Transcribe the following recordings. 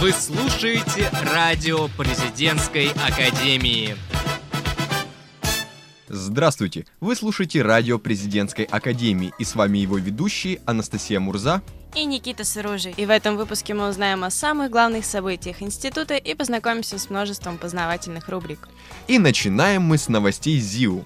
Вы слушаете радио президентской академии. Здравствуйте! Вы слушаете радио президентской академии и с вами его ведущие Анастасия Мурза и Никита Сыружий. И в этом выпуске мы узнаем о самых главных событиях института и познакомимся с множеством познавательных рубрик. И начинаем мы с новостей ЗИУ.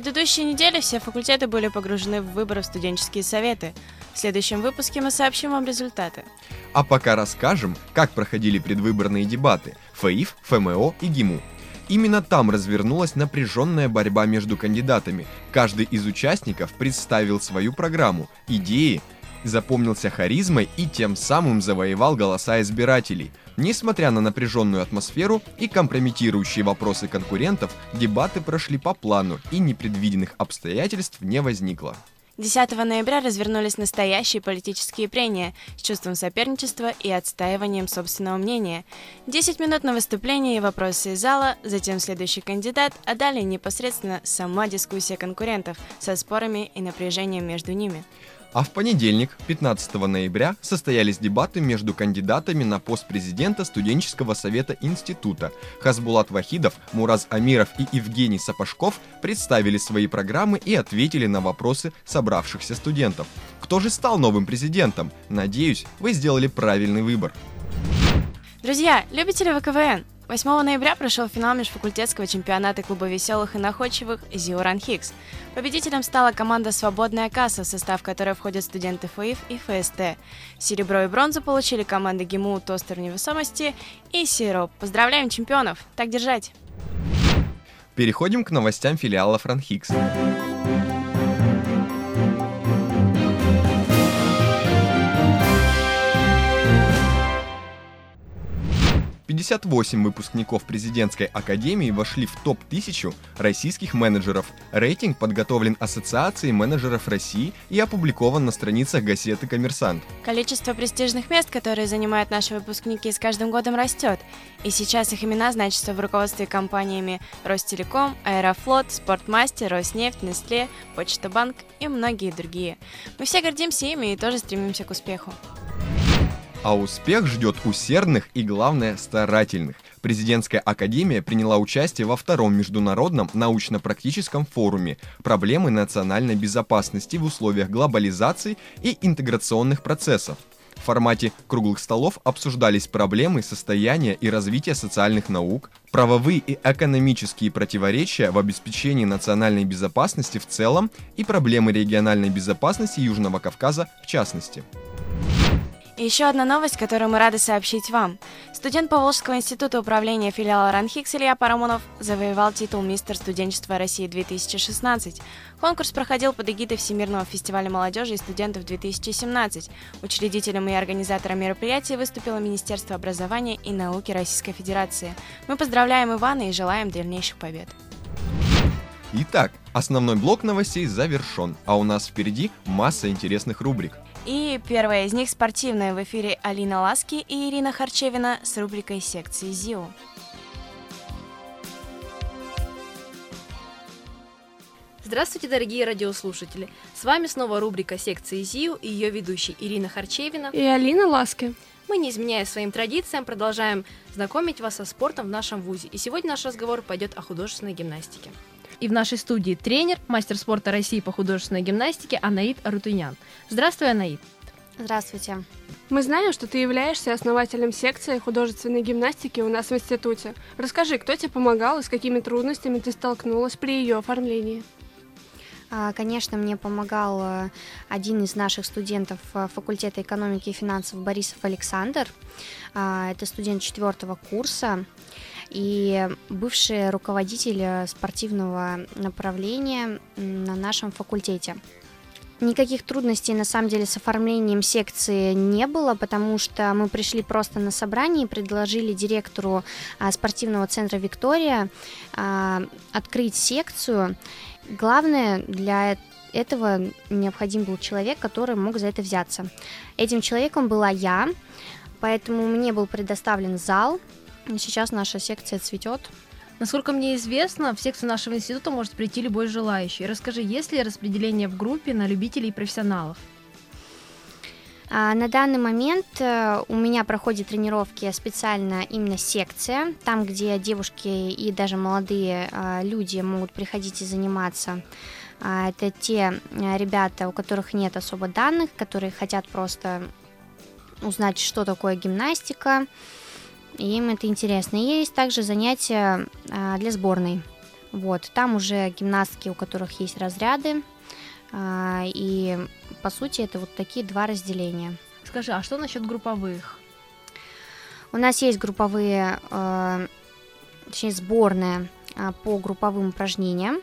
Предыдущей неделе все факультеты были погружены в выборы в студенческие советы. В следующем выпуске мы сообщим вам результаты. А пока расскажем, как проходили предвыборные дебаты ФАИФ, ФМО и ГИМУ. Именно там развернулась напряженная борьба между кандидатами. Каждый из участников представил свою программу, идеи, запомнился харизмой и тем самым завоевал голоса избирателей. Несмотря на напряженную атмосферу и компрометирующие вопросы конкурентов, дебаты прошли по плану и непредвиденных обстоятельств не возникло. 10 ноября развернулись настоящие политические прения с чувством соперничества и отстаиванием собственного мнения. 10 минут на выступление и вопросы из зала, затем следующий кандидат, а далее непосредственно сама дискуссия конкурентов со спорами и напряжением между ними. А в понедельник, 15 ноября, состоялись дебаты между кандидатами на пост президента студенческого совета института. Хасбулат Вахидов, Мураз Амиров и Евгений Сапожков представили свои программы и ответили на вопросы собравшихся студентов. Кто же стал новым президентом? Надеюсь, вы сделали правильный выбор. Друзья, любите вы КВН? 8 ноября прошел финал межфакультетского чемпионата клуба веселых и находчивых «Зиоран Хикс». Победителем стала команда «Свободная касса», в состав которой входят студенты ФАИФ и ФСТ. Серебро и бронзу получили команды ГИМУ «Тостер невесомости» и «Сироп». Поздравляем чемпионов! Так держать! Переходим к новостям филиала «Франхикс». 58 выпускников президентской академии вошли в топ-1000 российских менеджеров. Рейтинг подготовлен Ассоциацией менеджеров России и опубликован на страницах газеты «Коммерсант». Количество престижных мест, которые занимают наши выпускники, с каждым годом растет. И сейчас их имена значатся в руководстве компаниями Ростелеком, Аэрофлот, Спортмастер, Роснефть, Нестле, Почта Банк и многие другие. Мы все гордимся ими и тоже стремимся к успеху. А успех ждет усердных и, главное, старательных. Президентская академия приняла участие во втором международном научно-практическом форуме «Проблемы национальной безопасности в условиях глобализации и интеграционных процессов». В формате круглых столов обсуждались проблемы состояния и развития социальных наук, правовые и экономические противоречия в обеспечении национальной безопасности в целом и проблемы региональной безопасности Южного Кавказа в частности. Еще одна новость, которую мы рады сообщить вам. Студент Поволжского института управления филиала РАНХИКС Илья Парамонов завоевал титул «Мистер студенчества России-2016». Конкурс проходил под эгидой Всемирного фестиваля молодежи и студентов 2017. Учредителем и организатором мероприятия выступило Министерство образования и науки Российской Федерации. Мы поздравляем Ивана и желаем дальнейших побед. Итак, основной блок новостей завершен, а у нас впереди масса интересных рубрик – и первая из них спортивная. В эфире Алина Ласки и Ирина Харчевина с рубрикой секции ЗИО. Здравствуйте, дорогие радиослушатели! С вами снова рубрика секции ЗИУ и ее ведущие Ирина Харчевина и Алина Ласки. Мы, не изменяя своим традициям, продолжаем знакомить вас со спортом в нашем ВУЗе. И сегодня наш разговор пойдет о художественной гимнастике. И в нашей студии тренер, мастер спорта России по художественной гимнастике Анаид Арутунян. Здравствуй, Анаид. Здравствуйте. Мы знаем, что ты являешься основателем секции художественной гимнастики у нас в институте. Расскажи, кто тебе помогал и с какими трудностями ты столкнулась при ее оформлении? А, конечно, мне помогал э, один из наших студентов э, факультета экономики и финансов Борисов Александр. А, это студент четвертого курса и бывший руководитель э, спортивного направления на нашем факультете. Никаких трудностей на самом деле с оформлением секции не было, потому что мы пришли просто на собрание и предложили директору а, спортивного центра Виктория а, открыть секцию. Главное для этого необходим был человек, который мог за это взяться. Этим человеком была я, поэтому мне был предоставлен зал, Сейчас наша секция цветет. Насколько мне известно, в секцию нашего института может прийти любой желающий. Расскажи, есть ли распределение в группе на любителей и профессионалов? А, на данный момент э, у меня проходят тренировки специально именно секция, там, где девушки и даже молодые а, люди могут приходить и заниматься. А, это те э, ребята, у которых нет особо данных, которые хотят просто узнать, что такое гимнастика, и им это интересно. И есть также занятия для сборной. Вот, там уже гимнастки, у которых есть разряды, и по сути, это вот такие два разделения. Скажи, а что насчет групповых? У нас есть групповые, э, точнее, сборная по групповым упражнениям.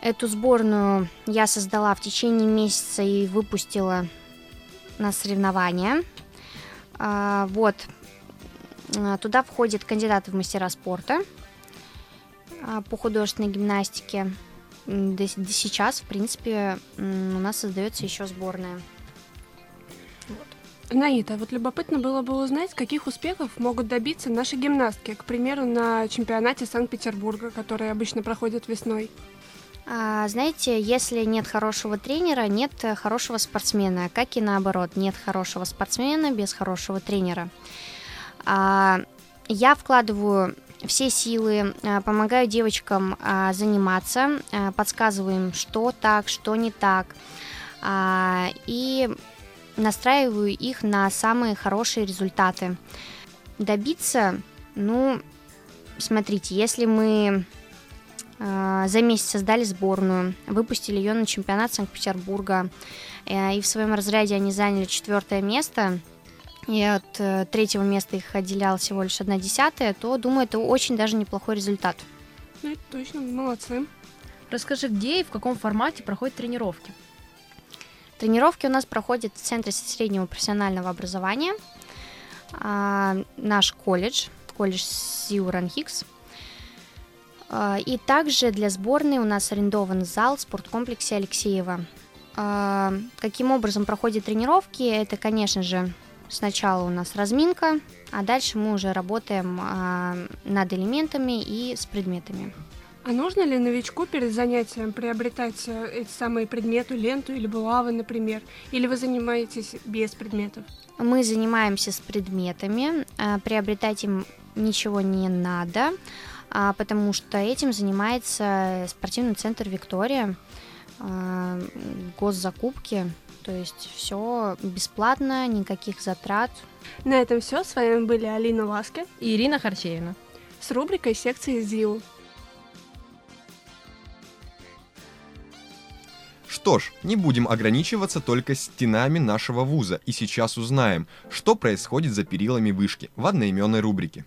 Эту сборную я создала в течение месяца и выпустила на соревнования. Вот, туда входят кандидаты в мастера спорта э, по художественной гимнастике, до, до сейчас, в принципе, у нас создается еще сборная. Наита, вот любопытно было бы узнать, каких успехов могут добиться наши гимнастки, к примеру, на чемпионате Санкт-Петербурга, который обычно проходит весной. А, знаете, если нет хорошего тренера, нет хорошего спортсмена, как и наоборот, нет хорошего спортсмена без хорошего тренера. А, я вкладываю все силы, э, помогаю девочкам а, заниматься, э, подсказываю им, что так, что не так, а, и настраиваю их на самые хорошие результаты. Добиться, ну, смотрите, если мы э, за месяц создали сборную, выпустили ее на чемпионат Санкт-Петербурга, и в своем разряде они заняли четвертое место – и от э, третьего места их отделял всего лишь одна десятая, то, думаю, это очень даже неплохой результат. Ну, это точно, молодцы. Расскажи, где и в каком формате проходят тренировки? Тренировки у нас проходят в Центре среднего профессионального образования, а, наш колледж, колледж Сиуран Хикс. А, и также для сборной у нас арендован зал в спорткомплексе Алексеева. А, каким образом проходят тренировки? Это, конечно же, Сначала у нас разминка, а дальше мы уже работаем а, над элементами и с предметами. А нужно ли новичку перед занятием приобретать э, эти самые предметы, ленту или булавы, например? Или вы занимаетесь без предметов? Мы занимаемся с предметами, а, приобретать им ничего не надо, а, потому что этим занимается спортивный центр «Виктория», госзакупки, то есть все бесплатно, никаких затрат. На этом все. С вами были Алина Ласки и Ирина Харчевина с рубрикой секции ЗИУ. Что ж, не будем ограничиваться только стенами нашего вуза и сейчас узнаем, что происходит за перилами вышки в одноименной рубрике.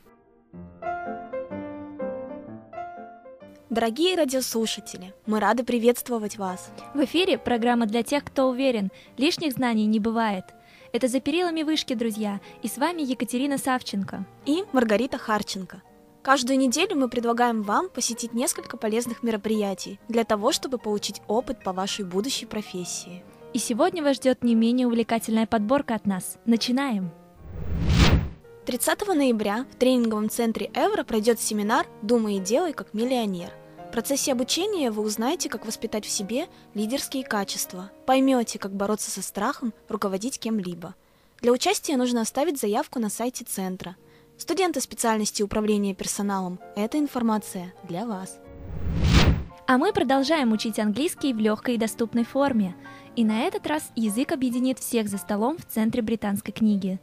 Дорогие радиослушатели, мы рады приветствовать вас. В эфире программа для тех, кто уверен, лишних знаний не бывает. Это «За перилами вышки», друзья, и с вами Екатерина Савченко. И Маргарита Харченко. Каждую неделю мы предлагаем вам посетить несколько полезных мероприятий для того, чтобы получить опыт по вашей будущей профессии. И сегодня вас ждет не менее увлекательная подборка от нас. Начинаем! 30 ноября в тренинговом центре Эвро пройдет семинар «Думай и делай как миллионер», процессе обучения вы узнаете, как воспитать в себе лидерские качества, поймете, как бороться со страхом руководить кем-либо. Для участия нужно оставить заявку на сайте центра. Студенты специальности управления персоналом – эта информация для вас. А мы продолжаем учить английский в легкой и доступной форме. И на этот раз язык объединит всех за столом в Центре британской книги.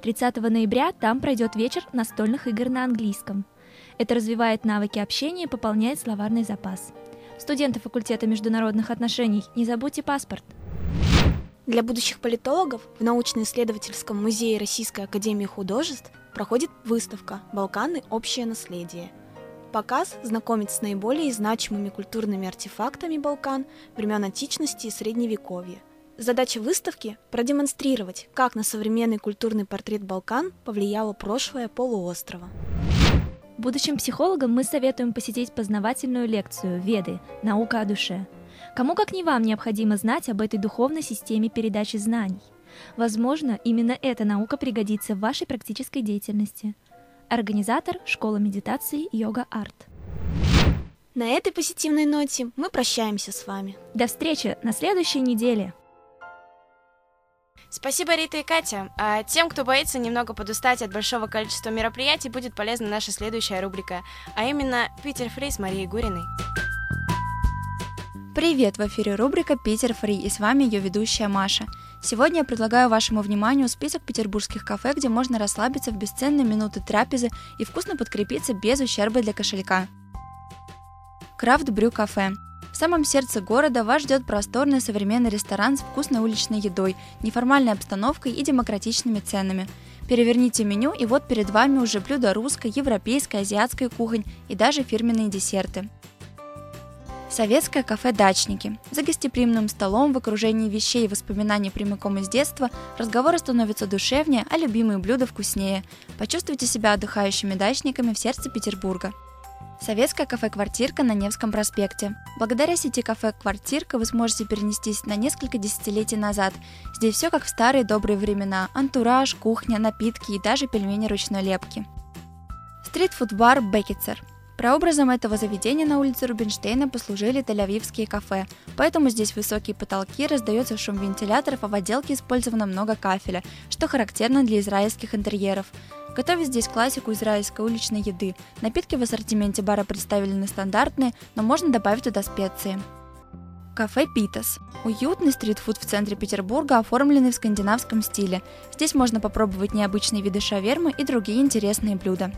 30 ноября там пройдет вечер настольных игр на английском – это развивает навыки общения и пополняет словарный запас. Студенты факультета международных отношений, не забудьте паспорт. Для будущих политологов в научно-исследовательском музее Российской академии художеств проходит выставка «Балканы. Общее наследие». Показ знакомит с наиболее значимыми культурными артефактами Балкан времен античности и Средневековья. Задача выставки – продемонстрировать, как на современный культурный портрет Балкан повлияло прошлое полуострова. Будущим психологам мы советуем посетить познавательную лекцию «Веды. Наука о душе». Кому как не вам необходимо знать об этой духовной системе передачи знаний. Возможно, именно эта наука пригодится в вашей практической деятельности. организатор школы медитации Йога Арт. На этой позитивной ноте мы прощаемся с вами. До встречи на следующей неделе. Спасибо, Рита и Катя. А тем, кто боится немного подустать от большого количества мероприятий, будет полезна наша следующая рубрика, а именно «Питер Фри» с Марией Гуриной. Привет, в эфире рубрика «Питер Фри» и с вами ее ведущая Маша. Сегодня я предлагаю вашему вниманию список петербургских кафе, где можно расслабиться в бесценные минуты трапезы и вкусно подкрепиться без ущерба для кошелька. Крафт Брю Кафе. В самом сердце города вас ждет просторный современный ресторан с вкусной уличной едой, неформальной обстановкой и демократичными ценами. Переверните меню, и вот перед вами уже блюда русской, европейской, азиатской кухонь и даже фирменные десерты. Советское кафе «Дачники». За гостеприимным столом в окружении вещей и воспоминаний прямиком из детства разговоры становятся душевнее, а любимые блюда вкуснее. Почувствуйте себя отдыхающими дачниками в сердце Петербурга. Советское кафе «Квартирка» на Невском проспекте. Благодаря сети кафе «Квартирка» вы сможете перенестись на несколько десятилетий назад. Здесь все как в старые добрые времена. Антураж, кухня, напитки и даже пельмени ручной лепки. Стритфуд-бар «Бекетсер». Прообразом этого заведения на улице Рубинштейна послужили тель-авивские кафе, поэтому здесь высокие потолки, раздается шум вентиляторов, а в отделке использовано много кафеля, что характерно для израильских интерьеров. Готовят здесь классику израильской уличной еды. Напитки в ассортименте бара представлены стандартные, но можно добавить туда специи. Кафе Питас. Уютный стритфуд в центре Петербурга, оформленный в скандинавском стиле. Здесь можно попробовать необычные виды шавермы и другие интересные блюда.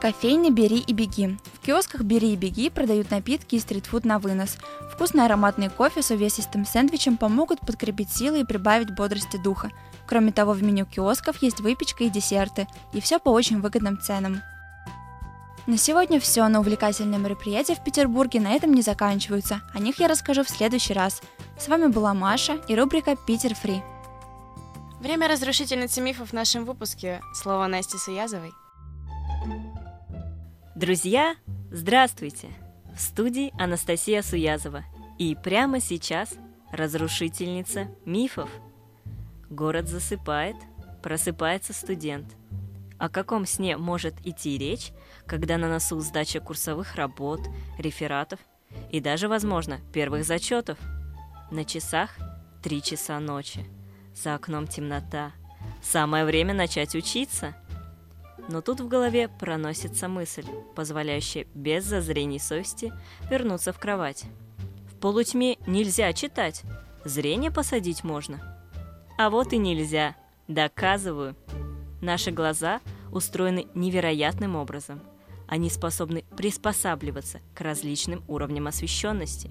Кофейня «Бери и беги». В киосках «Бери и беги» продают напитки и стритфуд на вынос. Вкусный ароматный кофе с увесистым сэндвичем помогут подкрепить силы и прибавить бодрости духа. Кроме того, в меню киосков есть выпечка и десерты, и все по очень выгодным ценам. На сегодня все, но увлекательные мероприятия в Петербурге на этом не заканчиваются. О них я расскажу в следующий раз. С вами была Маша и рубрика «Питер Фри». Время разрушительницы мифов в нашем выпуске. Слово Насти Суязовой. Друзья, здравствуйте! В студии Анастасия Суязова. И прямо сейчас разрушительница мифов – Город засыпает, просыпается студент. О каком сне может идти речь, когда на носу сдача курсовых работ, рефератов и даже, возможно, первых зачетов? На часах три часа ночи. За окном темнота. Самое время начать учиться. Но тут в голове проносится мысль, позволяющая без зазрений совести вернуться в кровать. В полутьме нельзя читать, зрение посадить можно – а вот и нельзя. Доказываю. Наши глаза устроены невероятным образом. Они способны приспосабливаться к различным уровням освещенности.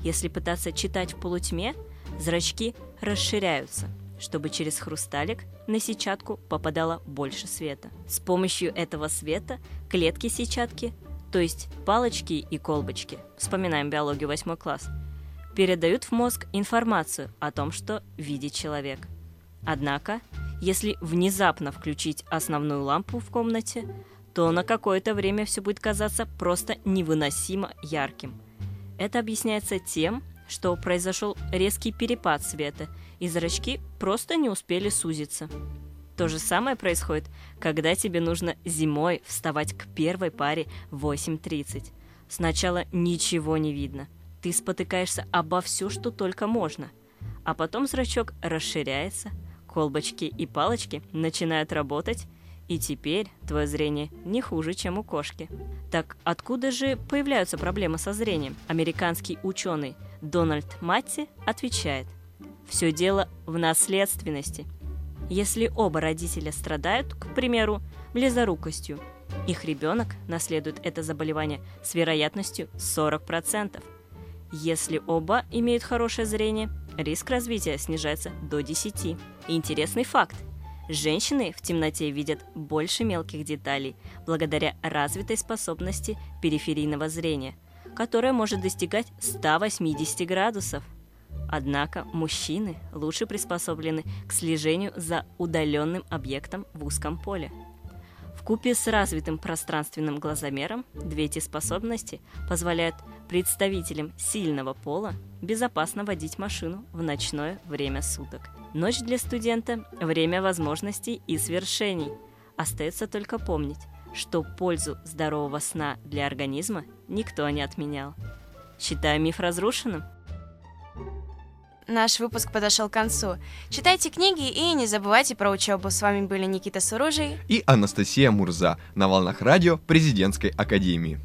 Если пытаться читать в полутьме, зрачки расширяются, чтобы через хрусталик на сетчатку попадало больше света. С помощью этого света клетки сетчатки, то есть палочки и колбочки, вспоминаем биологию 8 класс – передают в мозг информацию о том, что видит человек. Однако, если внезапно включить основную лампу в комнате, то на какое-то время все будет казаться просто невыносимо ярким. Это объясняется тем, что произошел резкий перепад света, и зрачки просто не успели сузиться. То же самое происходит, когда тебе нужно зимой вставать к первой паре в 8.30. Сначала ничего не видно – ты спотыкаешься обо все, что только можно. А потом зрачок расширяется, колбочки и палочки начинают работать, и теперь твое зрение не хуже, чем у кошки. Так откуда же появляются проблемы со зрением? Американский ученый Дональд Матти отвечает. Все дело в наследственности. Если оба родителя страдают, к примеру, близорукостью, их ребенок наследует это заболевание с вероятностью 40%. Если оба имеют хорошее зрение, риск развития снижается до 10. интересный факт. Женщины в темноте видят больше мелких деталей благодаря развитой способности периферийного зрения, которая может достигать 180 градусов. Однако мужчины лучше приспособлены к слежению за удаленным объектом в узком поле. Купе с развитым пространственным глазомером две эти способности позволяют представителям сильного пола безопасно водить машину в ночное время суток. Ночь для студента – время возможностей и свершений. Остается только помнить, что пользу здорового сна для организма никто не отменял. Считаю миф разрушенным. Наш выпуск подошел к концу. Читайте книги и не забывайте про учебу. С вами были Никита Суружий и Анастасия Мурза на волнах радио Президентской Академии.